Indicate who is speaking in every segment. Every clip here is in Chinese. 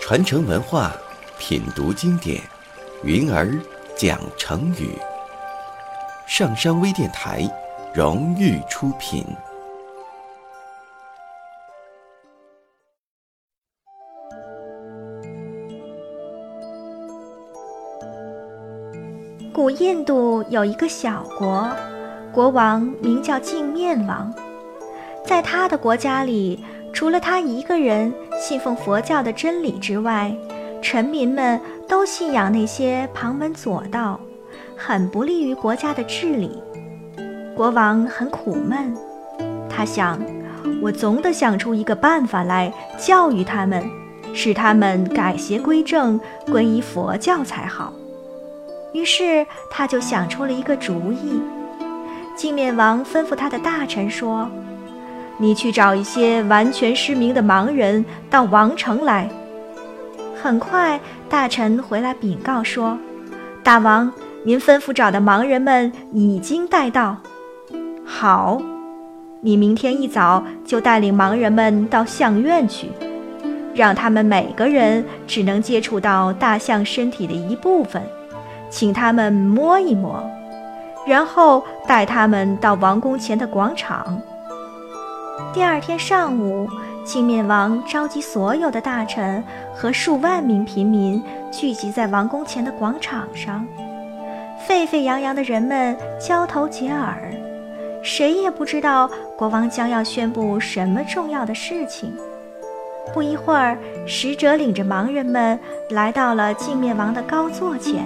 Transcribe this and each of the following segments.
Speaker 1: 传承文化，品读经典，云儿讲成语。上山微电台荣誉出品。
Speaker 2: 古印度有一个小国，国王名叫镜面王，在他的国家里。除了他一个人信奉佛教的真理之外，臣民们都信仰那些旁门左道，很不利于国家的治理。国王很苦闷，他想：我总得想出一个办法来教育他们，使他们改邪归正，皈依佛教才好。于是他就想出了一个主意。镜面王吩咐他的大臣说。你去找一些完全失明的盲人到王城来。很快，大臣回来禀告说：“大王，您吩咐找的盲人们已经带到。好，你明天一早就带领盲人们到象院去，让他们每个人只能接触到大象身体的一部分，请他们摸一摸，然后带他们到王宫前的广场。”第二天上午，镜面王召集所有的大臣和数万名平民聚集在王宫前的广场上。沸沸扬扬的人们交头接耳，谁也不知道国王将要宣布什么重要的事情。不一会儿，使者领着盲人们来到了镜面王的高座前，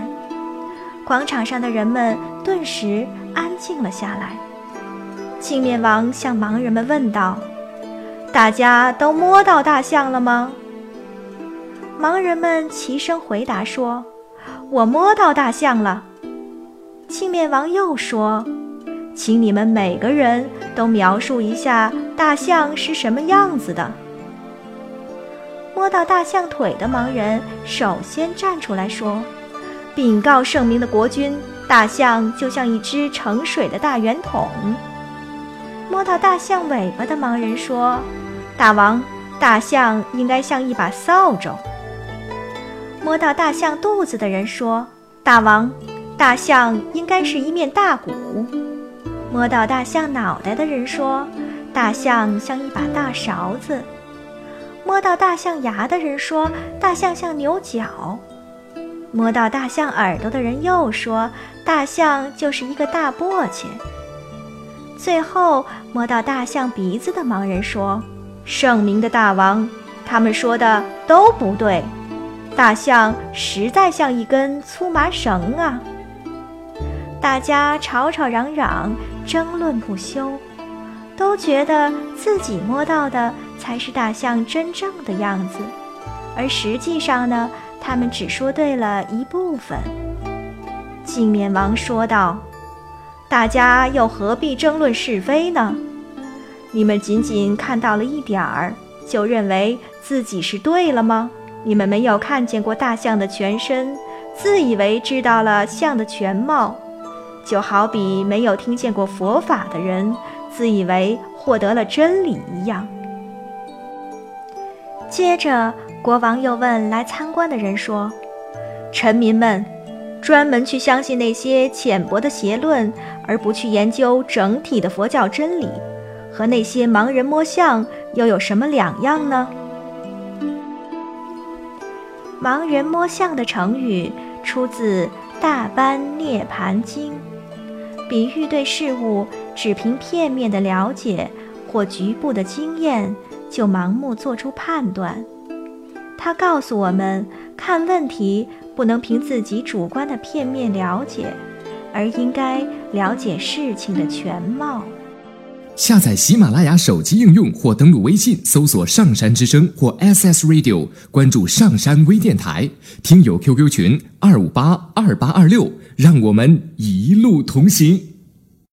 Speaker 2: 广场上的人们顿时安静了下来。镜面王向盲人们问道：“大家都摸到大象了吗？”盲人们齐声回答说：“我摸到大象了。”镜面王又说：“请你们每个人都描述一下大象是什么样子的。”摸到大象腿的盲人首先站出来说：“禀告圣明的国君，大象就像一只盛水的大圆桶。”摸到大象尾巴的盲人说：“大王，大象应该像一把扫帚。”摸到大象肚子的人说：“大王，大象应该是一面大鼓。”摸到大象脑袋的人说：“大象像一把大勺子。”摸到大象牙的人说：“大象像牛角。”摸到大象耳朵的人又说：“大象就是一个大簸箕。”最后摸到大象鼻子的盲人说：“圣明的大王，他们说的都不对，大象实在像一根粗麻绳啊！”大家吵吵嚷嚷，争论不休，都觉得自己摸到的才是大象真正的样子，而实际上呢，他们只说对了一部分。镜面王说道。大家又何必争论是非呢？你们仅仅看到了一点儿，就认为自己是对了吗？你们没有看见过大象的全身，自以为知道了象的全貌，就好比没有听见过佛法的人，自以为获得了真理一样。接着，国王又问来参观的人说：“臣民们。”专门去相信那些浅薄的邪论，而不去研究整体的佛教真理，和那些盲人摸象又有什么两样呢？盲人摸象的成语出自《大般涅盘经》，比喻对事物只凭片面的了解或局部的经验就盲目做出判断。它告诉我们，看问题。不能凭自己主观的片面了解，而应该了解事情的全貌。
Speaker 3: 下载喜马拉雅手机应用或登录微信，搜索“上山之声”或 SS Radio，关注上山微电台，听友 QQ 群二五八二八二六，让我们一路同行。